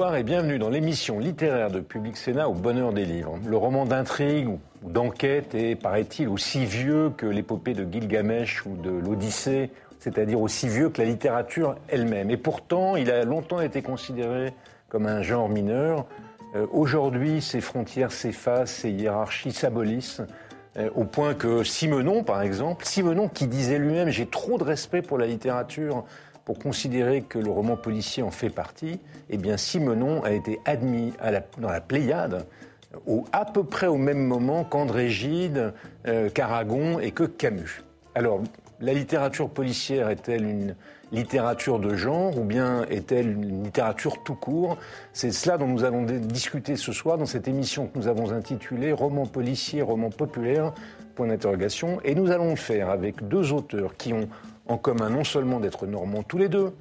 Bonsoir et bienvenue dans l'émission littéraire de Public Sénat au bonheur des livres. Le roman d'intrigue ou d'enquête est, paraît-il, aussi vieux que l'épopée de Gilgamesh ou de l'Odyssée, c'est-à-dire aussi vieux que la littérature elle-même. Et pourtant, il a longtemps été considéré comme un genre mineur. Euh, aujourd'hui, ses frontières s'effacent, ses hiérarchies s'abolissent, euh, au point que Simenon, par exemple, Simenon qui disait lui-même J'ai trop de respect pour la littérature pour considérer que le roman policier en fait partie, eh bien Simenon a été admis dans la Pléiade au, à peu près au même moment qu'André Gide, euh, qu'Aragon et que Camus. Alors, la littérature policière est-elle une littérature de genre ou bien est-elle une littérature tout court? C'est cela dont nous allons discuter ce soir dans cette émission que nous avons intitulée Roman policier, roman populaire, point d'interrogation. Et nous allons le faire avec deux auteurs qui ont en commun non seulement d'être normands tous les deux,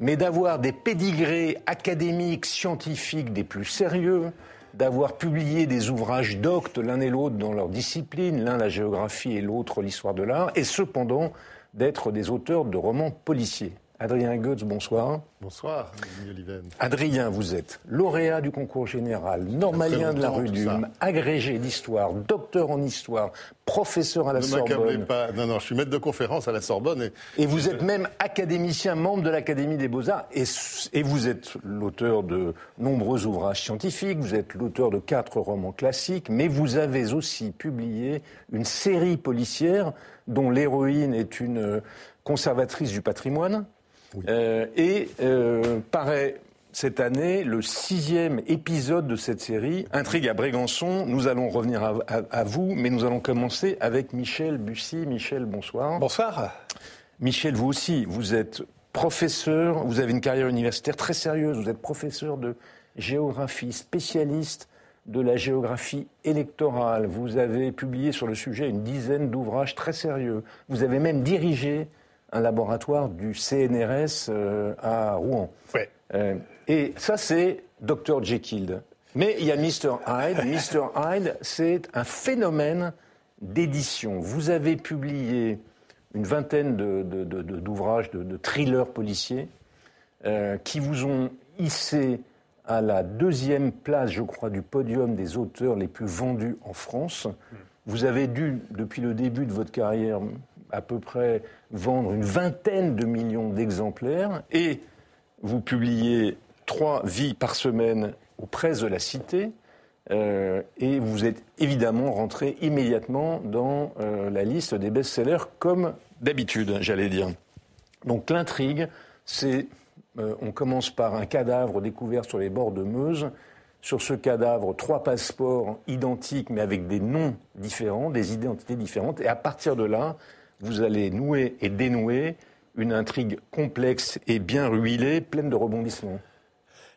mais d'avoir des pédigrés académiques, scientifiques des plus sérieux, d'avoir publié des ouvrages doctes l'un et l'autre dans leur discipline, l'un la géographie et l'autre l'histoire de l'art, et cependant d'être des auteurs de romans policiers. Adrien Goetz, bonsoir. Bonsoir, Adrien, vous êtes lauréat du concours général, normalien de la rue Dume, agrégé d'histoire, docteur en histoire, professeur à la Sorbonne. Ne pas. Non, non, je suis maître de conférence à la Sorbonne. Et, vous êtes même académicien, membre de l'Académie des Beaux-Arts, et, et vous êtes l'auteur de nombreux ouvrages scientifiques, vous êtes l'auteur de quatre romans classiques, mais vous avez aussi publié une série policière dont l'héroïne est une conservatrice du patrimoine euh, et euh, paraît cette année le sixième épisode de cette série, Intrigue à Brégançon. Nous allons revenir à, vous, mais nous allons commencer avec Michel Bussy. Michel, bonsoir. Bonsoir. Michel, vous aussi, vous êtes professeur, vous avez une carrière universitaire très sérieuse, vous êtes professeur de géographie, spécialiste de la géographie électorale. Vous avez publié sur le sujet une dizaine d'ouvrages très sérieux. Vous avez même dirigé un laboratoire du CNRS euh, à Rouen. Ouais. Euh, et ça, c'est Dr. Jekyll. Mais il y a Mr. Hyde. Mr. Hyde, c'est un phénomène d'édition. Vous avez publié une vingtaine d'ouvrages, de, de, thrillers policiers, euh, qui vous ont hissé à la deuxième place, je crois, du podium des auteurs les plus vendus en France. Vous avez dû, depuis le début de votre carrière, à peu près vendre une vingtaine de millions d'exemplaires et vous publiez trois vies par semaine aux presses de la Cité. Euh, et vous êtes évidemment rentré immédiatement dans euh, la liste des best-sellers, comme d'habitude, j'allais dire. Donc l'intrigue, c'est, euh, on commence par un cadavre découvert sur les bords de Meuse. Sur ce cadavre, trois passeports identiques, mais avec des noms différents, des identités différentes. Et à partir de là, vous allez nouer et dénouer une intrigue complexe et bien ruilée, pleine de rebondissements.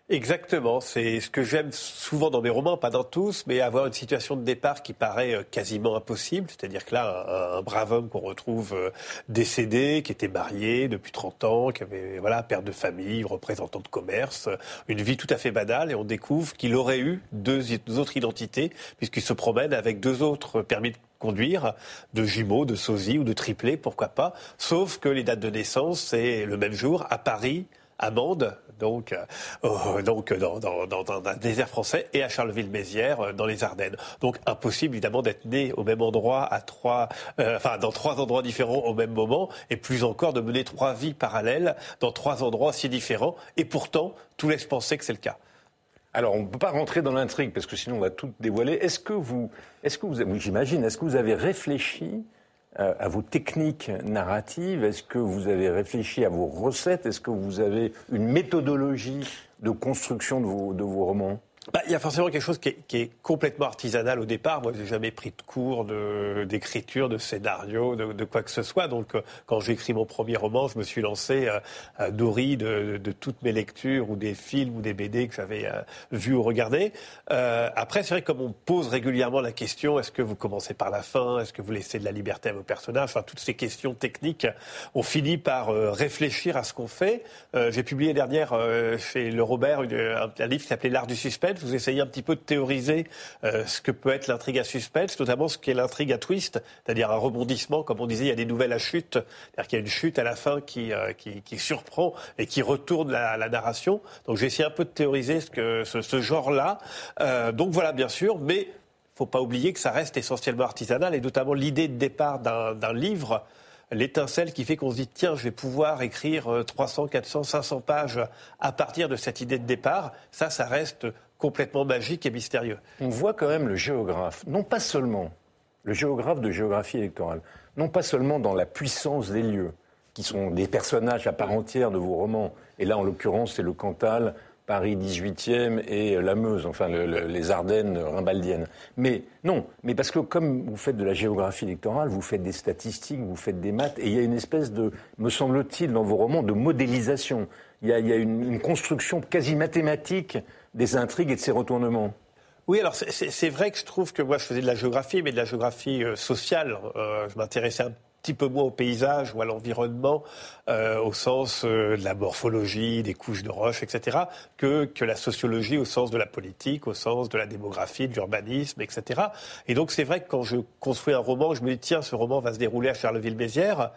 Exactement, c'est ce que j'aime souvent dans mes romans, pas dans tous, mais avoir une situation de départ qui paraît euh, quasiment impossible, c'est-à-dire que là, un, brave homme qu'on retrouve euh, décédé, qui était marié depuis 30 ans, qui avait voilà père de famille, représentant de commerce, une vie tout à fait banale, et on découvre qu'il aurait eu deux autres identités, puisqu'il se promène avec deux autres permis de conduire, de jumeaux, de sosie ou de triplés, pourquoi pas. Sauf que les dates de naissance, c'est le même jour à Paris, à Mende, donc, euh, donc dans, un désert français, et à Charleville-Mézières, euh, dans les Ardennes. Donc impossible évidemment d'être né au même endroit, à trois, euh, dans trois endroits différents au même moment, et plus encore de mener trois vies parallèles dans trois endroits si différents. Et pourtant, tout laisse penser que c'est le cas. Alors, on ne peut pas rentrer dans l'intrigue parce que sinon on va tout dévoiler. Est-ce que vous, est-ce que vous, j'imagine, est-ce que vous avez réfléchi euh, à vos techniques narratives? Est-ce que vous avez réfléchi à vos recettes? Est-ce que vous avez une méthodologie de construction de vos, de vos romans? Bah, il y a forcément quelque chose qui est, complètement artisanal au départ. Moi, j'ai jamais pris de cours d'écriture, de, scénario, de, quoi que ce soit. Donc, euh, quand j'ai écrit mon premier roman, je me suis lancé euh, à nourri de, toutes mes lectures ou des films ou des BD que j'avais euh, vus ou regardés. après, c'est vrai que comme on pose régulièrement la question, est-ce que vous commencez par la fin? Est-ce que vous laissez de la liberté à vos personnages? Enfin, toutes ces questions techniques, on finit par réfléchir à ce qu'on fait. j'ai publié dernière chez Le Robert un, un livre qui s'appelait L'art du suspense vous essayez un petit peu de théoriser euh, ce que peut être l'intrigue à suspense, notamment ce qu'est l'intrigue à twist, c'est-à-dire un rebondissement. Comme on disait, il y a des nouvelles à chute, c'est-à-dire qu'il y a une chute à la fin qui, euh, surprend et qui retourne la, narration. Donc j'ai essayé un peu de théoriser ce, genre-là. Euh, donc voilà, bien sûr, mais faut pas oublier que ça reste essentiellement artisanal et notamment l'idée de départ d'un livre l'étincelle qui fait qu'on se dit tiens, je vais pouvoir écrire 300, 400, 500 pages à partir de cette idée de départ. Ça, ça reste complètement magique et mystérieux. On voit quand même le géographe, non pas seulement le géographe de géographie électorale, non pas seulement dans la puissance des lieux, qui sont des personnages à part entière de vos romans, et là en l'occurrence c'est le Cantal, Paris 18e et la Meuse, enfin les Ardennes rimbaldiennes. Mais non, mais parce que comme vous faites de la géographie électorale, vous faites des statistiques, vous faites des maths, et il y a une espèce de, me semble-t-il, dans vos romans, de modélisation. Il y a, une construction quasi mathématique des intrigues et de ces retournements. Oui, alors c'est vrai que je trouve que moi je faisais de la géographie, mais de la géographie euh, sociale. Euh, je m'intéressais un petit peu moins au paysage ou à l'environnement, euh, au sens de la morphologie, des couches de roches, etc., que, que la sociologie au sens de la politique, au sens de la démographie, de l'urbanisme, etc. Et donc c'est vrai que quand je construis un roman, je me dis, tiens, ce roman va se dérouler à Charleville-Mézières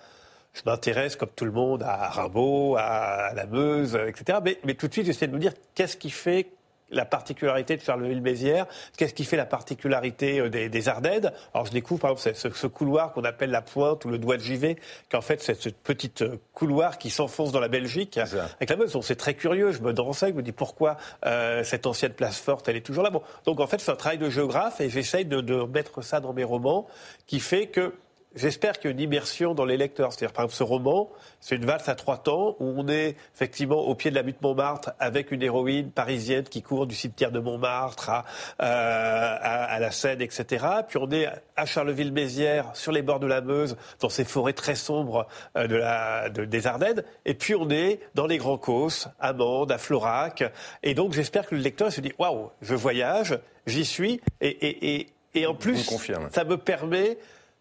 je m'intéresse, comme tout le monde, à Rimbaud, à la Meuse, etc. Mais, mais tout de suite, j'essaie de me dire qu'est-ce qui fait la particularité de Charleville-Mézières, qu'est-ce qui fait la particularité euh, des, Ardennes? Alors je découvre par exemple ce, couloir qu'on appelle la pointe ou le doigt de Givet, qu'en fait c'est ce petit euh, couloir qui s'enfonce dans la Belgique avec la Meuse. C'est très curieux, je me renseigne, je me dis pourquoi euh, cette ancienne place forte, elle est toujours là. Bon, donc en fait c'est un travail de géographe et j'essaye de, de mettre ça dans mes romans qui fait que j'espère qu'il y a une immersion dans les lecteurs. C'est-à-dire, par exemple, ce roman, c'est une valse à trois temps où on est effectivement au pied de la butte Montmartre avec une héroïne parisienne qui court du cimetière de Montmartre à, euh, à, la Seine, etc. Puis on est à Charleville-Mézières, sur les bords de la Meuse, dans ces forêts très sombres euh, de la, des Ardennes. Et puis on est dans les Grands Causses, à Mende, à Florac. Et donc j'espère que le lecteur se dit waouh, je voyage, j'y suis, et, et, et, et en plus, ça me permet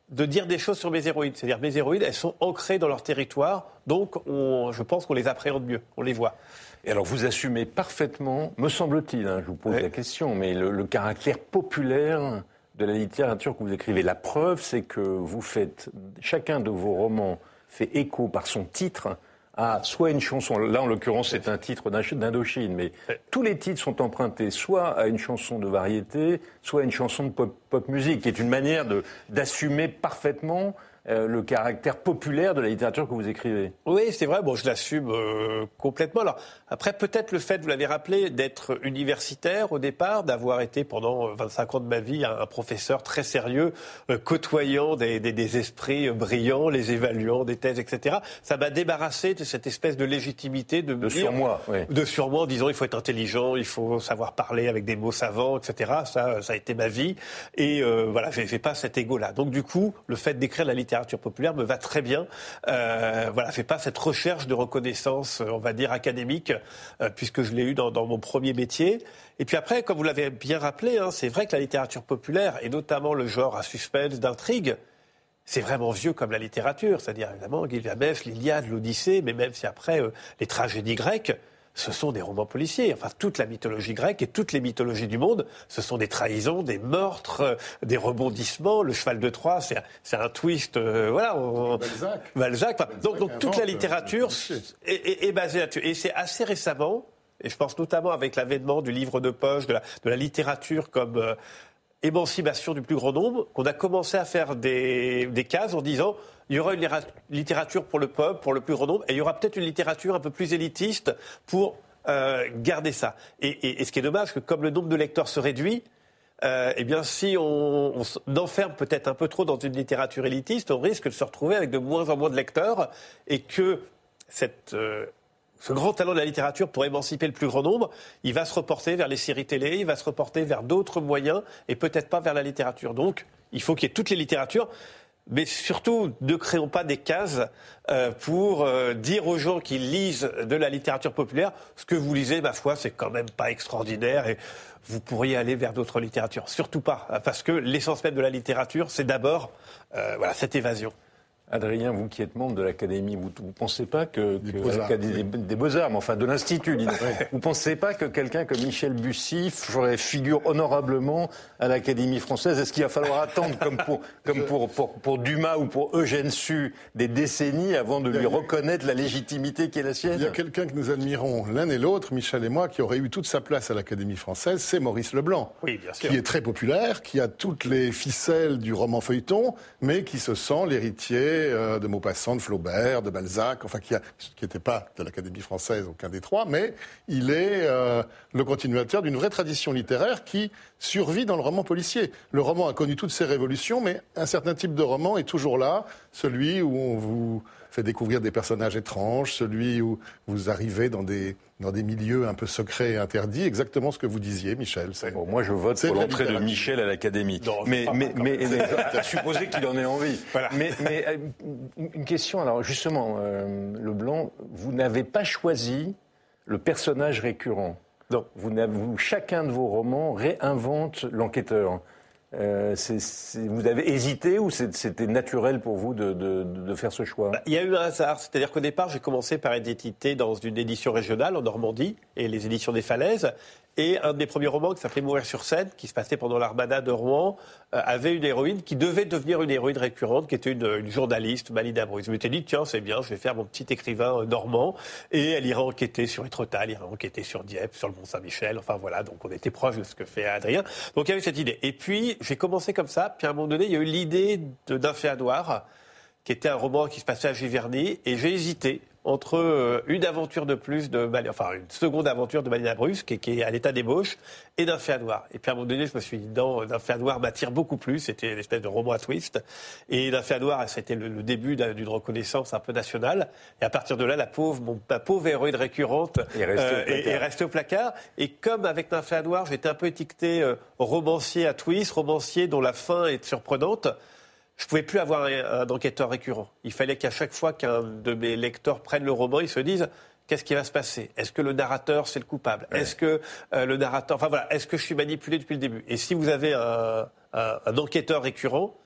de dire des choses sur mes héroïdes. C'est-à-dire mes héroïdes, elles sont ancrées dans leur territoire, donc je pense qu'on les appréhende mieux, on les voit. Et alors vous assumez parfaitement, me semble-t-il, hein, je vous pose la question, mais le, caractère populaire de la littérature que vous écrivez. La preuve, c'est que vous faites, chacun de vos romans fait écho par son titre à soit une chanson, là en l'occurrence c'est un titre d'Indochine, mais tous les titres sont empruntés soit à une chanson de variété, soit à une chanson de pop, pop musique, qui est une manière d'assumer parfaitement euh, le caractère populaire de la littérature que vous écrivez. Oui, c'est vrai. Bon, je l'assume euh, complètement. Alors après, peut-être le fait, vous l'avez rappelé, d'être universitaire au départ, d'avoir été pendant 25 ans de ma vie un, professeur très sérieux, euh, côtoyant des, des, des, esprits brillants, les évaluant des thèses, etc. Ça m'a débarrassé de cette espèce de légitimité de, de surmoi, oui. de surmoi, en disant il faut être intelligent, il faut savoir parler avec des mots savants, etc. Ça, ça a été ma vie. Et voilà, j'ai pas cet ego-là. Donc du coup, le fait d'écrire la littérature populaire me va très bien. Euh, voilà, fais pas cette recherche de reconnaissance, on va dire académique, euh, puisque je l'ai eu dans, mon premier métier. Et puis après, comme vous l'avez bien rappelé, hein, c'est vrai que la littérature populaire, et notamment le genre à suspense, d'intrigue, c'est vraiment vieux comme la littérature, c'est-à-dire évidemment Gilgamesh, l'Iliade, l'Odyssée, mais même si après euh, les tragédies grecques, ce sont des romans policiers. Enfin, toute la mythologie grecque et toutes les mythologies du monde, ce sont des trahisons, des meurtres, euh, des rebondissements. Le cheval de Troie, c'est un, twist. Euh, voilà. Balzac. donc, toute la littérature est, basée là-dessus. Et c'est assez récemment, et je pense notamment avec l'avènement du livre de poche, de la, littérature comme euh, émancipation du plus grand nombre, qu'on a commencé à faire des cases en disant il y aura une littérature pour le peuple, pour le plus grand nombre, et il y aura peut-être une littérature un peu plus élitiste pour euh, garder ça. Et, ce qui est dommage, que comme le nombre de lecteurs se réduit, euh, eh bien, si on, on enferme peut-être un peu trop dans une littérature élitiste, on risque de se retrouver avec de moins en moins de lecteurs et que cette euh, ce grand talent de la littérature pour émanciper le plus grand nombre, il va se reporter vers les séries télé, il va se reporter vers d'autres moyens et peut-être pas vers la littérature. Donc, il faut qu'il y ait toutes les littératures. Mais surtout, ne créons pas des cases euh, pour euh, dire aux gens qui lisent de la littérature populaire ce que vous lisez, ma foi, c'est quand même pas extraordinaire et vous pourriez aller vers d'autres littératures. Surtout pas, parce que l'essence même de la littérature, c'est d'abord euh, voilà, cette évasion. Adrien, vous qui êtes membre de l'Académie, vous ne pensez pas que, des Beaux-Arts, mais enfin de l'Institut, vous ne pensez pas que quelqu'un comme Michel Bussy figure honorablement à l'Académie française? Est-ce qu'il va falloir attendre, comme, pour, comme pour, pour, Dumas ou pour Eugène Sue, des décennies avant de lui reconnaître la légitimité qui est la sienne? Il y a quelqu'un que nous admirons l'un et l'autre, Michel et moi, qui aurait eu toute sa place à l'Académie française, c'est Maurice Leblanc. Oui, bien sûr. Qui est très populaire, qui a toutes les ficelles du roman feuilleton, mais qui se sent l'héritier euh, de Maupassant, de Flaubert, de Balzac, enfin qui n'était pas de l'Académie française, aucun des trois, mais il est euh, le continuateur d'une vraie tradition littéraire qui survit dans le roman policier. Le roman a connu toutes ses révolutions, mais un certain type de roman est toujours là, celui où on vous fait découvrir des personnages étranges, celui où vous arrivez dans des, dans des milieux un peu secrets et interdits, exactement ce que vous disiez, Michel. Bon, moi, je vote pour l'entrée de Michel à l'Académie. Mais, mais, mais, à supposer qu'il en ait envie. Mais, mais, euh, une question, alors justement, euh, Leblanc, vous n'avez pas choisi le personnage récurrent. Non. Vous, vous, chacun de vos romans réinvente l'enquêteur. Euh, vous avez hésité ou c'était naturel pour vous de, faire ce choix? Bah, Il y a eu un hasard. C'est-à-dire qu'au départ, j'ai commencé par être édité dans une édition régionale en Normandie et les éditions des Falaises. Et un des premiers romans qui s'appelait Mourir sur scène, qui se passait pendant l'armada de Rouen, euh, avait une héroïne qui devait devenir une héroïne récurrente, qui était une, journaliste, Malina Bruce. Je m'étais dit, tiens, c'est bien, je vais faire mon petit écrivain euh, normand. Et elle ira enquêter sur Étretat, elle ira enquêter sur Dieppe, sur le Mont-Saint-Michel. Enfin voilà, donc on était proche de ce que fait Adrien. Donc il y avait cette idée. Et puis j'ai commencé comme ça. Puis à un moment donné, il y a eu l'idée d'un féadoir, qui était un roman qui se passait à Giverny. Et j'ai hésité entre euh, une aventure de plus de enfin une seconde aventure de Malina Brusque qui est à l'état d'ébauche et d'un fait noir. Et puis à un moment donné, je me suis dit non, d'un fait noir m'attire beaucoup plus. C'était une espèce de roman à twist. Et d'un fait noir, c'était le, début d'une reconnaissance un peu nationale. Et à partir de là, la pauvre, mon, ma pauvre héroïne récurrente est restée, au, placard. Et comme avec d'un fait noir, j'étais un peu étiqueté euh, romancier à twist, romancier dont la fin est surprenante je pouvais plus avoir un, enquêteur récurrent. Il fallait qu'à chaque fois qu'un de mes lecteurs prenne le roman, ils se disent qu'est-ce qui va se passer? Est-ce que le narrateur c'est le coupable? Est-ce que euh, le narrateur, enfin voilà, est-ce que je suis manipulé depuis le début? Et si vous avez un, un enquêteur récurrent,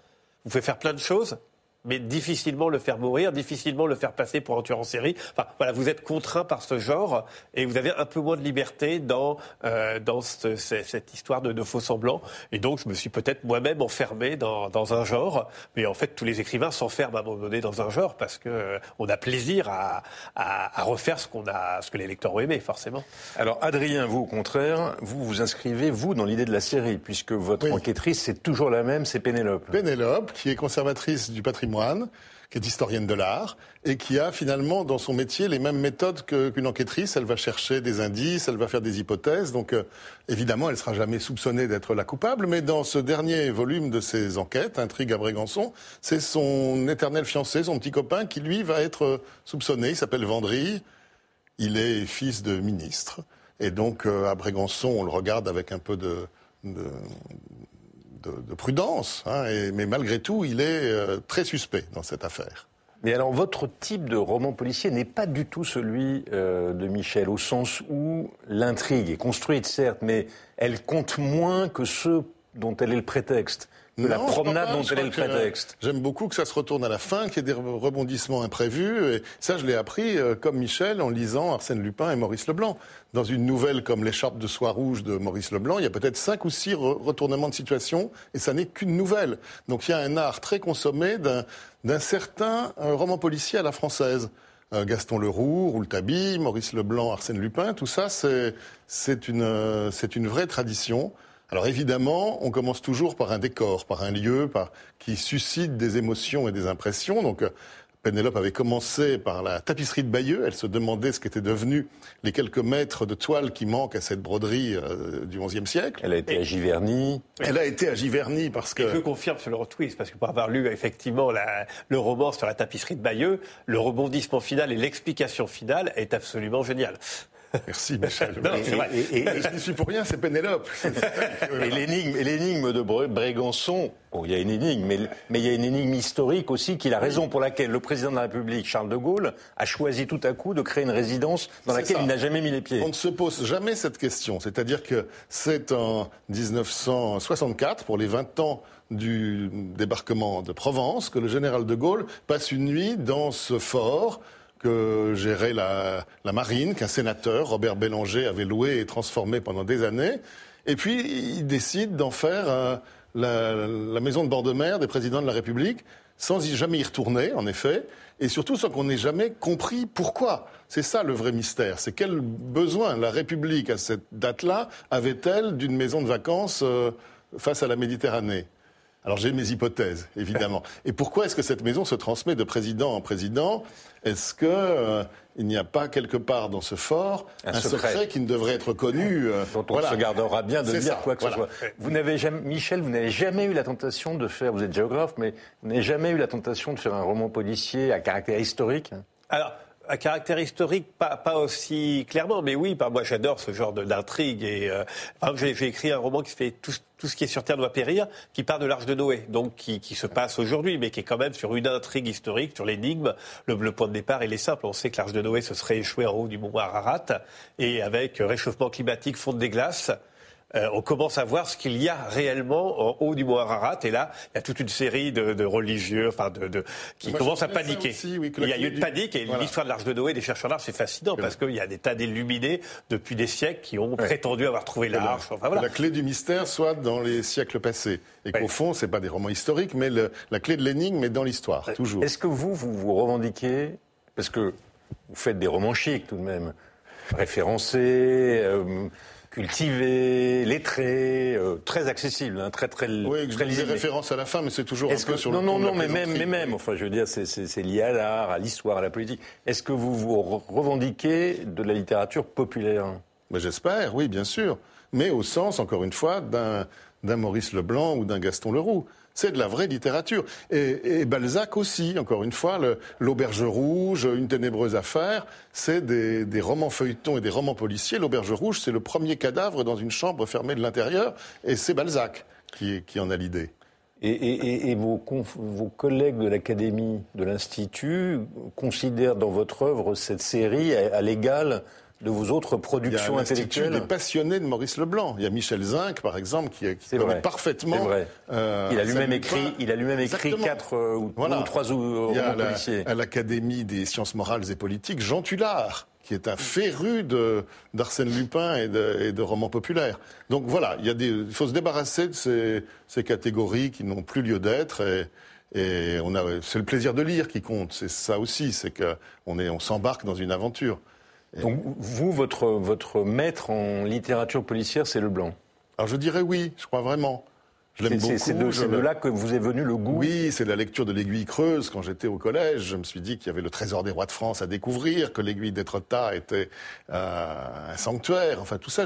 vous pouvez faire plein de choses mais difficilement le faire mourir, difficilement le faire passer pour un tueur en série. Enfin, voilà, vous êtes contraint par ce genre et vous avez un peu moins de liberté dans, euh, dans cette histoire de, de, faux semblants. Et donc, je me suis peut-être moi-même enfermé dans, dans, un genre. Mais en fait, tous les écrivains s'enferment à un moment donné dans un genre parce que euh, on a plaisir à, à, à refaire ce qu'on a, ce que les lecteurs ont aimé, forcément. Alors, Adrien, vous, au contraire, vous vous inscrivez, vous, dans l'idée de la série, puisque votre enquêtrice, c'est toujours la même, c'est Pénélope. Pénélope, qui est conservatrice du patrimoine qui est historienne de l'art, et qui a finalement dans son métier les mêmes méthodes qu'une enquêtrice. Elle va chercher des indices, elle va faire des hypothèses. Donc euh, évidemment, elle sera jamais soupçonnée d'être la coupable. Mais dans ce dernier volume de ses enquêtes, Intrigue à Brégançon, c'est son éternel fiancé, son petit copain, qui lui va être euh, soupçonné. Il s'appelle Vendry. Il est fils de ministre. Et donc euh, à Brégançon, on le regarde avec un peu de de, prudence, hein, mais malgré tout, il est euh, très suspect dans cette affaire. Mais alors, votre type de roman policier n'est pas du tout celui euh, de Michel, au sens où l'intrigue est construite, certes, mais elle compte moins que ceux dont elle est le prétexte la promenade dont elle est le prétexte. J'aime beaucoup que ça se retourne à la fin, qu'il y ait des rebondissements imprévus. Et ça, je l'ai appris euh, comme Michel en lisant Arsène Lupin et Maurice Leblanc. Dans une nouvelle comme L'écharpe de soie rouge de Maurice Leblanc, il y a peut-être cinq ou six retournements de situation et ça n'est qu'une nouvelle. Donc il y a un art très consommé d'un certain euh, roman policier à la française. Euh, Gaston Leroux, Rouletabille, Maurice Leblanc, Arsène Lupin, tout ça, c'est une, une vraie tradition. Alors évidemment, on commence toujours par un décor, par un lieu, par, qui suscite des émotions et des impressions. Donc, euh, Pénélope avait commencé par la tapisserie de Bayeux. Elle se demandait ce qu'étaient devenus les quelques mètres de toile qui manquent à cette broderie euh, du XIe siècle. Elle a été à Giverny. Elle a été à Giverny parce que. Et je confirme sur le retweet, parce que pour avoir lu effectivement la, le roman sur la tapisserie de Bayeux, le rebondissement final et l'explication finale est absolument génial. Merci Michel. Non, vrai. Et, et je n'y suis pour rien, c'est Pénélope. Et l'énigme, et l'énigme de Brégançon, bon, il y a une énigme, mais, mais il y a une énigme historique aussi, qui est la raison pour laquelle le président de la République, Charles de Gaulle, a choisi tout à coup de créer une résidence dans laquelle ça. il n'a jamais mis les pieds. On ne se pose jamais cette question. C'est-à-dire que c'est en 1964, pour les 20 ans du débarquement de Provence, que le général de Gaulle passe une nuit dans ce fort que gérait la, marine, qu'un sénateur, Robert Bélanger, avait loué et transformé pendant des années. Et puis, il décide d'en faire euh, la, la maison de bord de mer des présidents de la République, sans y jamais y retourner, en effet, et surtout sans qu'on ait jamais compris pourquoi. C'est ça le vrai mystère. C'est quel besoin la République, à cette date-là, avait-elle d'une maison de vacances euh, face à la Méditerranée? Alors j'ai mes hypothèses, évidemment. Et pourquoi est-ce que cette maison se transmet de président en président? Est-ce que euh, il n'y a pas quelque part dans ce fort Un un, secret. secret. qui ne devrait être connu euh, dont on voilà. se gardera bien de dire ça, quoi que voilà. ce soit. Vous n'avez jamais, Michel, vous n'avez jamais eu la tentation de faire, vous êtes géographe, mais vous n'avez jamais eu la tentation de faire un roman policier à caractère historique Alors, à caractère historique, pas, pas aussi clairement, mais oui, bah, moi j'adore ce genre d'intrigue. Et euh, j'ai, écrit un roman qui fait tout, tout ce qui est sur Terre doit périr, qui part de l'Arche de Noé, donc qui, qui se passe aujourd'hui, mais qui est quand même sur une intrigue historique, sur l'énigme. Le, le point de départ, il est simple. On sait que l'Arche de Noé se serait échouée en haut du mont Ararat, et avec euh, réchauffement climatique, fonte des glaces. Euh, on commence à voir ce qu'il y a réellement en haut du mont Ararat. Et là, il y a toute une série de, de religieux, enfin, de, de- qui Moi, commencent à paniquer. aussi, oui, que il y a eu une panique et Voilà. l'histoire de l'Arche de Noé des chercheurs d'art, c'est fascinant parce qu'il y a des tas d'illuminés depuis des siècles qui ont prétendu avoir trouvé l'Arche. Enfin, Que voilà. la clé du mystère soit dans les siècles passés. Et qu'au fond, c'est pas des romans historiques, mais le- la clé de l'énigme est dans l'histoire, toujours. Est-ce que vous, vous vous revendiquez, parce que vous faites des romans chics tout de même, référencés, euh, cultivés, lettrés, euh, très accessibles, hein, très très Oui, très des lisibles. références à la fin, mais c'est toujours un Est-ce peu que sur non le non la non mais même mais même enfin je veux dire c'est- lié à l'art, à l'histoire, à la politique. Est-ce que vous vous re- revendiquez de la littérature populaire? Mais j'espère, oui, bien sûr. Mais au sens, encore une fois, d'un d'un Maurice Leblanc ou d'un Gaston Leroux. C'est de la vraie littérature. Et, Balzac aussi, encore une fois, L'Auberge Rouge, Une ténébreuse affaire, c'est des, romans feuilletons et des romans policiers. L'Auberge Rouge, c'est le premier cadavre dans une chambre fermée de l'intérieur, et c'est Balzac qui, en a l'idée. Et, vos, collègues de l'Académie, de l'Institut, considèrent dans votre œuvre cette série à l'égal de vos autres Il y a productions intellectuelles des passionnés de Maurice Leblanc. Il y a Michel Zinc, par exemple, qui, qui connaît vrai. parfaitement. Vrai. euh, il a lui-même écrit, il a lui-même écrit Exactement. quatre euh, ou, Voilà. ou trois ou- Il y a la- policiers. à l'Académie des sciences morales et politiques Jean Tullard, qui est un féru de- d'Arsène Lupin et de, et de romans populaires. Donc voilà, il, y a des, il faut se débarrasser de ces, ces catégories qui n'ont plus lieu d'être. Et, et on a, c'est le plaisir de lire qui compte. C'est ça aussi, c'est qu'on est, on s'embarque dans une aventure. Donc vous, votre, votre maître en littérature policière, c'est Leblanc. Alors je dirais oui, je crois vraiment. Je l'aime beaucoup. C'est de, je de là que vous est venu le goût. Oui, c'est la lecture de l'aiguille creuse. Quand j'étais au collège, je me suis dit qu'il y avait le trésor des rois de France à découvrir, que l'aiguille d'Étretat était euh, un sanctuaire. Enfin, tout ça,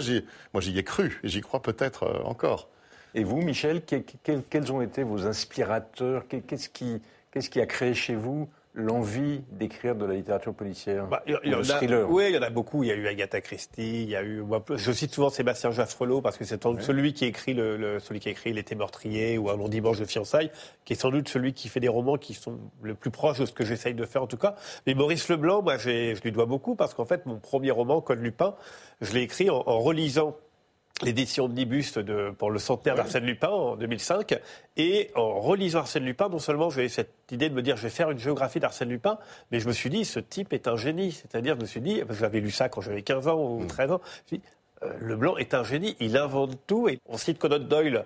moi, j'y ai cru et j'y crois peut-être euh, encore. Et vous, Michel, que- que- quels ont été vos inspirateurs? Que- Qu'est-ce qui, qu'est-ce qui a créé chez vous l'envie d'écrire de la littérature policière Bah, il il a- Oui, il y en a beaucoup. Il y a eu Agatha Christie, il y a eu. moi, je cite souvent Sébastien Jaffrelot parce que c'est celui qui écrit le, le- celui qui a écrit L'été meurtrier ou Un long dimanche de fiançailles, qui est sans doute celui qui fait des romans qui sont le plus proches de ce que j'essaye de faire en tout cas. Mais Maurice Leblanc, moi, je lui dois beaucoup parce qu'en fait, mon premier roman, Code Lupin, je l'ai écrit en, en relisant l'édition omnibus de, pour le centenaire d'Arsène Lupin en 2005. Et en relisant Arsène Lupin, non seulement j'ai eu cette idée de me dire je vais faire une géographie d'Arsène Lupin, mais je me suis dit ce type est un génie. C'est-à-dire, je me suis dit, parce que j'avais lu ça quand j'avais 15 ans ou 13 ans, je me suis dit, euh, Leblanc est un génie, il invente tout. Et on cite Conan Doyle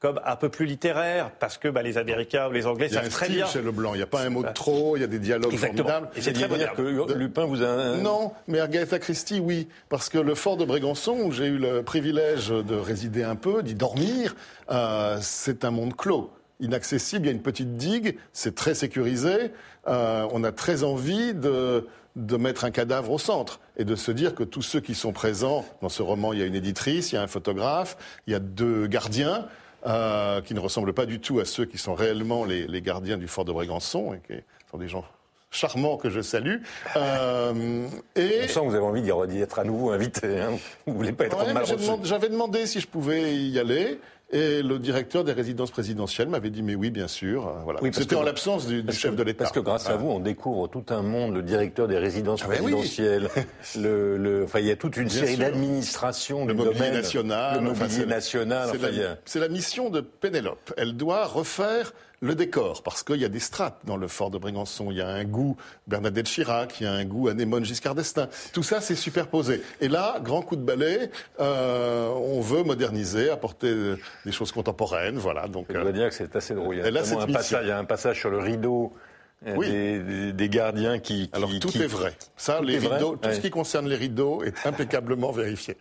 comme un peu plus littéraire, parce que bah, les Américains ou les Anglais savent très bien. chez Leblanc. Il n'y a pas un mot de trop. Il y a des dialogues Exactement. formidables. Et c'est très moderne. que Lupin vous a... Non, mais Agatha Christie, oui. Parce que le fort de Brégançon, où j'ai eu le privilège de résider un peu, d'y dormir, euh, c'est un monde clos. inaccessible. Il y a une petite digue, c'est très sécurisé. Euh, on a très envie de, de mettre un cadavre au centre et de se dire que tous ceux qui sont présents dans ce roman, il y a une éditrice, il y a un photographe, il y a deux gardiens. Euh, qui ne ressemblent pas du tout à ceux qui sont réellement les, les gardiens du fort de Brégançon, et qui sont des gens charmants que je salue. Euh, et... On sent que vous avez envie d'y être à nouveau invité. Hein. Vous voulez pas être ouais, mal J'avais demandé si je pouvais y aller. Et le directeur des résidences présidentielles m'avait dit mais oui bien sûr. Euh, voilà. Oui, C'était en l'absence du, chef de l'État. Parce que grâce à vous on découvre tout un monde, le directeur des résidences ah ben présidentielles. le, le, enfin il y a toute une série d'administrations le mobilier national, le mobilier national. C'est la, la mission de Pénélope. Elle doit refaire le décor, parce qu'il y a des strates dans le fort de Brégançon. Il y a un goût Bernadette Chirac, il y a un goût Anémone Giscard d'Estaing. Tout ça, c'est superposé. Et là, grand coup de balai, euh, on veut moderniser, apporter des choses contemporaines. Voilà. Donc, Je dois euh, dire que c'est assez drôle. Il y a, un passage, il y a un passage sur le rideau euh, oui. des, gardiens qui, Alors tout est vrai. Ça, les rideaux, tout ce qui concerne les rideaux est impeccablement vérifié.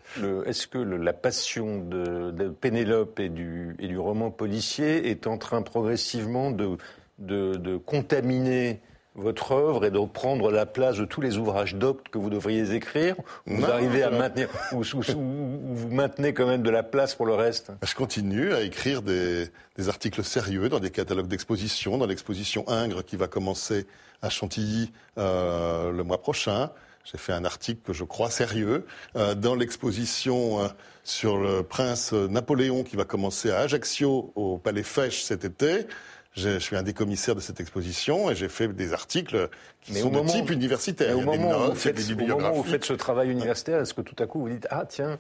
Est-ce que la passion de, de Pénélope et du, et du roman policier est en train progressivement de, de, de contaminer votre œuvre et de prendre la place de tous les ouvrages doctes que vous devriez écrire Vous arrivez à maintenir, ou, vous maintenez quand même de la place pour le reste? Je continue à écrire des, articles sérieux dans des catalogues d'exposition, dans l'exposition Ingres qui va commencer à Chantilly euh, le mois prochain. J'ai fait un article que je crois sérieux euh, dans l'exposition euh, sur le prince Napoléon qui va commencer à Ajaccio au Palais Fèche cet été. Je suis un des commissaires de cette exposition et j'ai fait des articles qui sont de type universitaire. au, moment où vous faites, vous faites ce travail universitaire, est-ce que tout à coup vous dites Ah, tiens,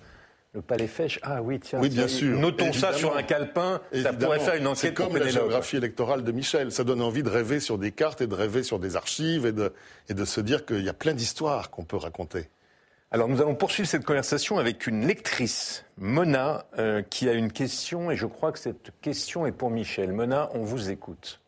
le palais Fèche, ah oui, tiens, oui, bien sûr. notons ça sur un calepin, ça pourrait faire une enquête C'est comme la géographie électorale de Michel, ça donne envie de rêver sur des cartes et de rêver sur des archives et de, et de se dire qu'il y a plein d'histoires qu'on peut raconter. Alors nous allons poursuivre cette conversation avec une lectrice, Mona, euh, qui a une question et je crois que cette question est pour Michel. Mona, on vous écoute.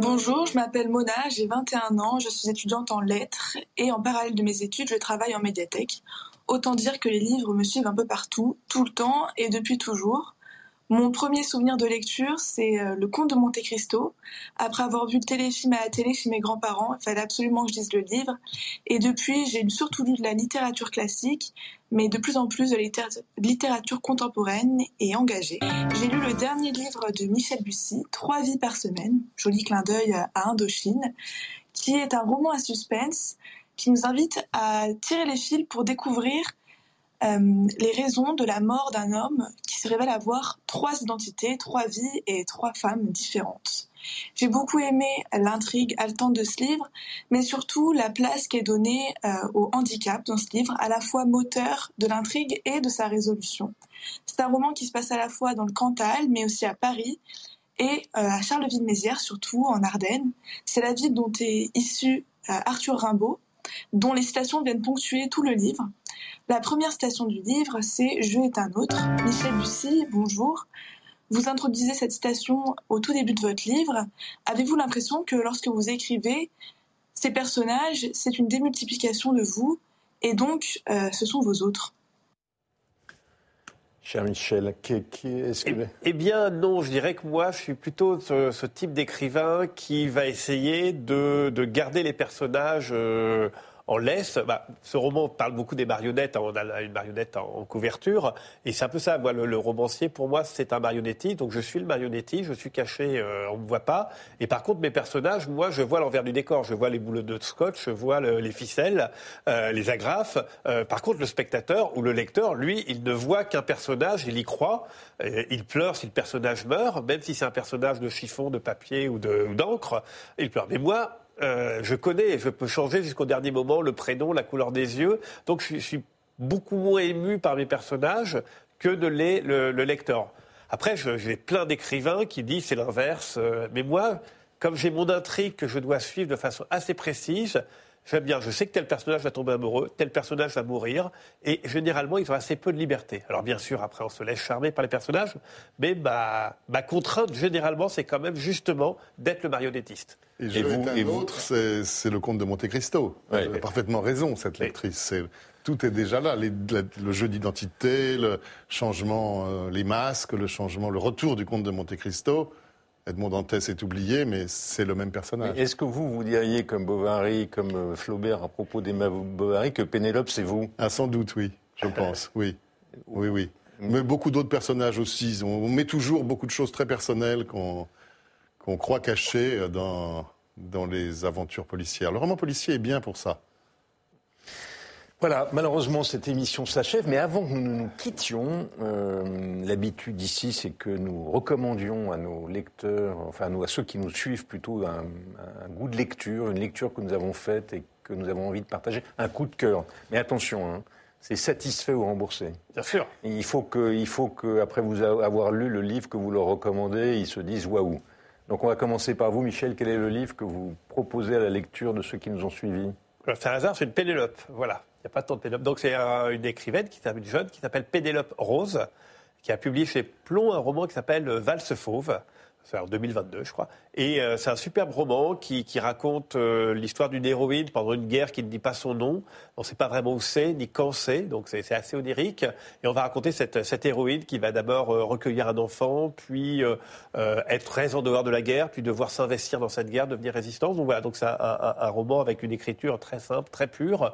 Bonjour, je m'appelle Mona, j'ai 21 ans, je suis étudiante en lettres et en parallèle de mes études, je travaille en médiathèque. Autant dire que les livres me suivent un peu partout, tout le temps et depuis toujours. Mon premier souvenir de lecture, c'est euh, Le Comte de Monte Cristo. Après avoir vu le téléfilm à la télé chez mes grands-parents, il fallait absolument que je lise le livre. Et depuis, j'ai surtout lu de la littérature classique, mais de plus en plus de littérature contemporaine et engagée. J'ai lu le dernier livre de Michel Bussy, Trois vies par semaine, joli clin d'œil à Indochine, qui est un roman à suspense qui nous invite à tirer les fils pour découvrir euh, les raisons de la mort d'un homme qui se révèle avoir trois identités, trois vies et trois femmes différentes. J'ai beaucoup aimé l'intrigue haletante de ce livre, mais surtout la place qui est donnée euh, au handicap dans ce livre, à la fois moteur de l'intrigue et de sa résolution. C'est un roman qui se passe à la fois dans le Cantal, mais aussi à Paris, et euh, à Charleville-Mézières, surtout en Ardennes. C'est la ville dont est issu Arthur Rimbaud, dont les citations viennent ponctuer tout le livre. La première citation du livre, c'est Je est un autre. Michel Bussy, bonjour. Vous introduisez cette citation au tout début de votre livre. Avez-vous l'impression que lorsque vous écrivez, ces personnages, c'est une démultiplication de vous, et donc euh, ce sont vos autres? Cher Michel, qui, est-ce que... Eh, eh, bien non, je dirais que moi je suis plutôt ce, type d'écrivain qui va essayer de, garder les personnages euh, en laisse. Bah, ce roman parle beaucoup des marionnettes. Hein. On a une marionnette en, couverture. Et c'est un peu ça. Moi, le, romancier, pour moi, c'est un marionnettiste. Donc, je suis le marionnettiste. Je suis caché. Euh, on ne me voit pas. Et par contre, mes personnages, moi, je vois l'envers du décor. Je vois les boulots de scotch. Je vois les ficelles, euh, les agrafes. Euh, par contre, le spectateur ou le lecteur, lui, il ne voit qu'un personnage. Il y croit. il pleure si le personnage meurt, même si c'est un personnage de chiffon, de papier ou d'encre. Il pleure. Mais moi, euh, je connais, je peux changer jusqu'au dernier moment le prénom, la couleur des yeux. Donc je, suis beaucoup moins ému par mes personnages que de les, le, lecteur. Après, j'ai plein d'écrivains qui disent c'est l'inverse. Euh, mais moi, comme j'ai mon intrigue que je dois suivre de façon assez précise, J'aime bien, je sais que tel personnage va tomber amoureux, tel personnage va mourir, et généralement, ils ont assez peu de liberté. Alors bien sûr, après, on se laisse charmer par les personnages, mais ma, ma contrainte, généralement, c'est quand même justement d'être le marionnettiste. Et, je vous, et vous c'est le comte de Monte Cristo. Vous avez parfaitement raison, cette lectrice. Tout est déjà là, le jeu d'identité, le changement, euh, les masques, le changement, le retour du comte de Monte Cristo. Edmond Dantès est oublié, mais c'est le même personnage. Est-ce que vous, vous diriez, comme Bovary, comme euh, Flaubert à propos d'Emma Bovary, que Pénélope, c'est vous? Ah, Sans doute, oui, je pense, oui. Oui, oui. Mais beaucoup d'autres personnages aussi. On met toujours beaucoup de choses très personnelles qu'on croit cachées dans, dans les aventures policières. Le roman policier est bien pour ça. Voilà, malheureusement, cette émission s'achève, mais avant que nous nous quittions, euh, l'habitude ici, c'est que nous recommandions à nos lecteurs, enfin à, ceux qui nous suivent plutôt, un, goût de lecture, une lecture que nous avons faite et que nous avons envie de partager, un coup de cœur. Mais attention, hein, c'est satisfait ou remboursé. Bien sûr. il faut que, il faut que, après vous avoir lu le livre que vous leur recommandez, ils se disent waouh. Donc on va commencer par vous, Michel. Quel est le livre que vous proposez à la lecture de ceux qui nous ont suivis? C'est un hasard, c'est une Pénélope. Voilà n'y a pas tant de Pénélope. Donc c'est une écrivaine qui s'appelle jeune qui s'appelle Pénélope Rose, qui a publié chez Plomb un roman qui s'appelle Valse fauve. C'est en 2022, je crois. Et euh, c'est un superbe roman qui, raconte euh, l'histoire d'une héroïne pendant une guerre qui ne dit pas son nom. On ne sait pas vraiment où c'est, ni quand c'est. Donc c'est assez onirique. Et on va raconter cette, héroïne qui va d'abord euh, recueillir un enfant, puis être très en dehors de la guerre, puis devoir s'investir dans cette guerre, devenir résistante. Donc voilà, donc c'est un, un, roman avec une écriture très simple, très pure,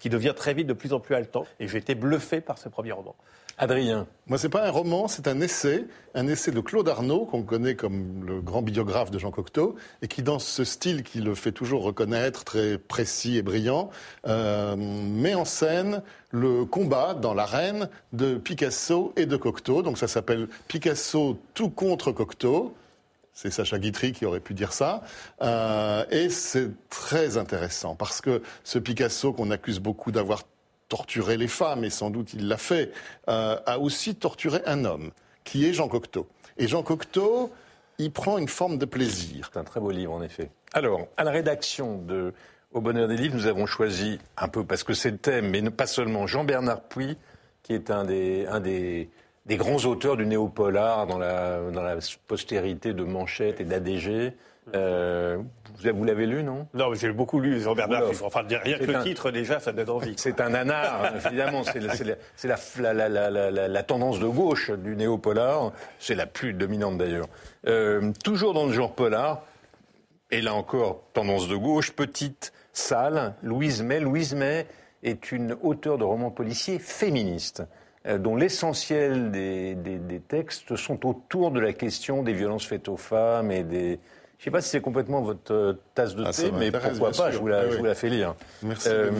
qui devient très vite de plus en plus haletant. Et j'ai été bluffé par ce premier roman. Adrien. Moi, c'est pas un roman, c'est un essai, un essai de Claude Arnaud, qu'on connaît comme le grand biographe de Jean Cocteau, et qui, dans ce style qui le fait toujours reconnaître, très précis et brillant, euh, met en scène le combat dans l'arène de Picasso et de Cocteau. Donc, ça s'appelle Picasso tout contre Cocteau. C'est Sacha Guitry qui aurait pu dire ça. Euh, et c'est très intéressant parce que ce Picasso qu'on accuse beaucoup d'avoir torturer les femmes, et sans doute il l'a fait, euh, a aussi torturé un homme, qui est Jean Cocteau. Et Jean Cocteau, il prend une forme de plaisir. C'est un très beau livre, en effet. Alors, à la rédaction de Au Bonheur des Livres, nous avons choisi, un peu parce que c'est le thème, mais pas seulement, Jean-Bernard Puy, qui est un des, grands auteurs du néo-polar dans la, dans la postérité de Manchette et d'ADG. Euh, vous l'avez lu, non? Non, j'ai beaucoup lu Jean Bernard. Enfin, rien que le titre, déjà, ça donne envie. C'est un nanar, évidemment. C'est la, la, la, la, tendance de gauche du néo-polar. C'est la plus dominante, d'ailleurs. Euh, toujours dans le genre polar, et là encore, tendance de gauche, petite, sale, Louise May. Louise May est une auteure de romans policiers féministe euh, dont l'essentiel des, des, des, textes sont autour de la question des violences faites aux femmes et des, je ne sais pas si c'est complètement votre euh, tasse de ah, thé, mais pourquoi pas, je vous, la, je vous, la, fais lire. Merci. Euh,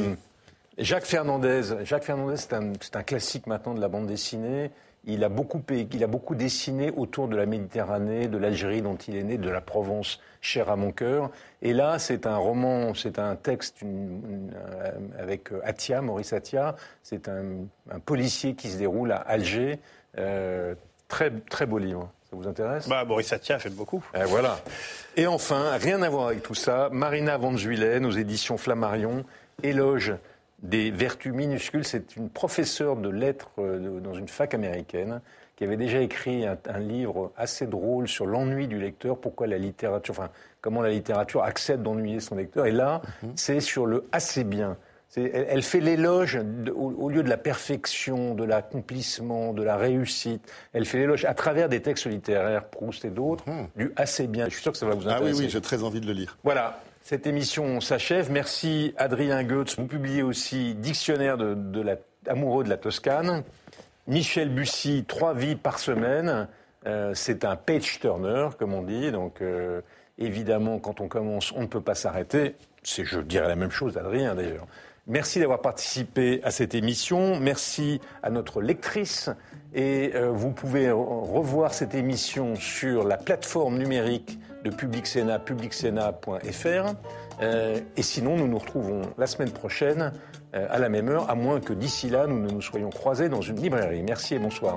Jacques Fernandez, Jacques Fernandez, c'est un, un, classique maintenant de la bande dessinée. Il a, beaucoup, il a beaucoup dessiné autour de la Méditerranée, de l'Algérie dont il est né, de la Provence, chère à mon cœur. Et là, c'est un roman, c'est un texte une, euh, avec Atia, Maurice Atia. C'est un, un, policier qui se déroule à Alger. Euh, très, très beau livre. Ça vous intéresse? Bah, Boris Satia, j'aime beaucoup. Et voilà. Et enfin, rien à voir avec tout ça, Marina Van Zuylen aux éditions Flammarion, éloge des vertus minuscules. C'est une professeure de lettres euh, dans une fac américaine qui avait déjà écrit un, livre assez drôle sur l'ennui du lecteur, pourquoi la littérature, enfin, comment la littérature accepte d'ennuyer son lecteur. Et là, mhm. c'est sur le assez bien. Elle, fait l'éloge, au, lieu de la perfection, de l'accomplissement, de la réussite, elle fait l'éloge à travers des textes littéraires, Proust et d'autres, hum. du assez bien. Je suis sûr que ça va vous intéresser. Ah oui, oui, j'ai très envie de le lire. Voilà. Cette émission s'achève. Merci Adrien Goetz. Vous publiez aussi Dictionnaire de, amoureux de la Toscane. Michel Bussy, Trois vies par semaine. Euh, c'est un page turner, comme on dit. Donc, euh, évidemment, quand on commence, on ne peut pas s'arrêter. C'est, je dirais la même chose, Adrien, d'ailleurs. Merci d'avoir participé à cette émission. Merci à notre lectrice. Et euh, vous pouvez revoir cette émission sur la plateforme numérique de Public Sénat, publicsena.fr. Euh, et sinon, nous nous retrouvons la semaine prochaine euh, à la même heure, à moins que d'ici là, nous ne nous soyons croisés dans une librairie. Merci et bonsoir.